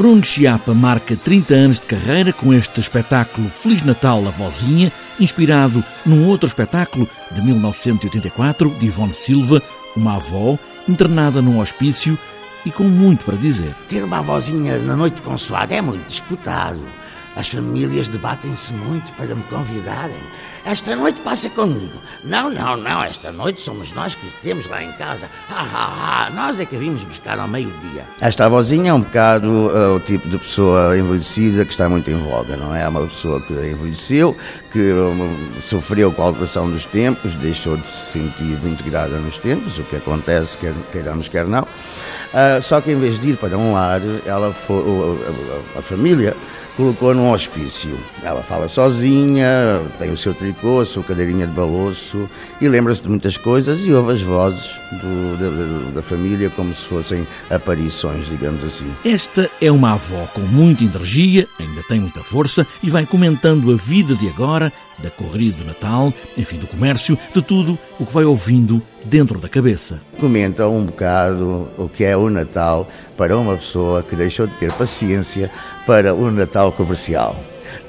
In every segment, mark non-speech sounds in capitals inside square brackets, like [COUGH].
Bruno Chiapa marca 30 anos de carreira com este espetáculo Feliz Natal, a Vozinha, inspirado num outro espetáculo de 1984 de Ivone Silva, uma avó internada num hospício e com muito para dizer. Ter uma avózinha na noite consoada é muito disputado. As famílias debatem-se muito para me convidarem. Esta noite passa comigo. Não, não, não, esta noite somos nós que temos lá em casa. Ah, ah, ah, nós é que vimos buscar ao meio-dia. Esta avózinha é um bocado uh, o tipo de pessoa envelhecida que está muito em voga, não é? É uma pessoa que envelheceu, que um, sofreu com a alteração dos tempos, deixou de se sentir integrada nos tempos, o que acontece, quer queiramos, quer não. Uh, só que em vez de ir para um lar, ela foi, a família colocou num hospício. Ela fala sozinha, tem o seu tricô, a sua cadeirinha de balouço e lembra-se de muitas coisas e ouve as vozes do, da, da, família como se fossem aparições, digamos assim. Esta é uma avó com muita energia, ainda tem muita força e vai comentando a vida de agora, da corrida do Natal, enfim, do comércio, de tudo o que vai ouvindo dentro da cabeça. Comenta um bocado o que é o Natal para uma pessoa que deixou de ter paciência para o Natal comercial.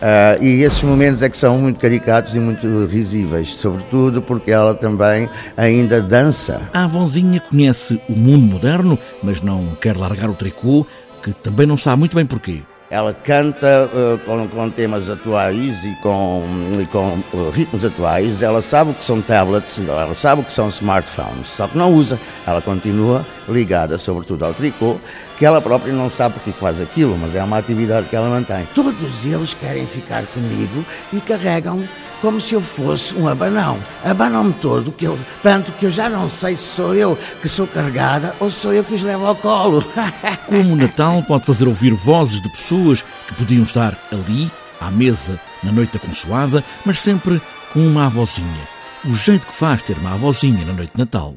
Uh, e esses momentos é que são muito caricatos e muito risíveis, sobretudo porque ela também ainda dança. A avózinha conhece o mundo moderno, mas não quer largar o tricô, que também não sabe muito bem porquê. Ela canta uh, com, com, temas atuais e com, e com uh, ritmos atuais. Ela sabe o que são tablets, ela sabe o que são smartphones, só que não usa. Ela continua ligada, sobretudo ao tricô, que ela própria não sabe porque faz aquilo, mas é uma atividade que ela mantém. Todos eles querem ficar comigo e carregam como se eu fosse um abanão. Abanam-me todo, que eu, tanto que eu já não sei se sou eu que sou carregada ou sou eu que os levo ao colo. [LAUGHS] Como o Natal pode fazer ouvir vozes de pessoas que podiam estar ali, à mesa, na noite da consoada, mas sempre com uma avózinha. O jeito que faz ter uma avózinha na noite de Natal.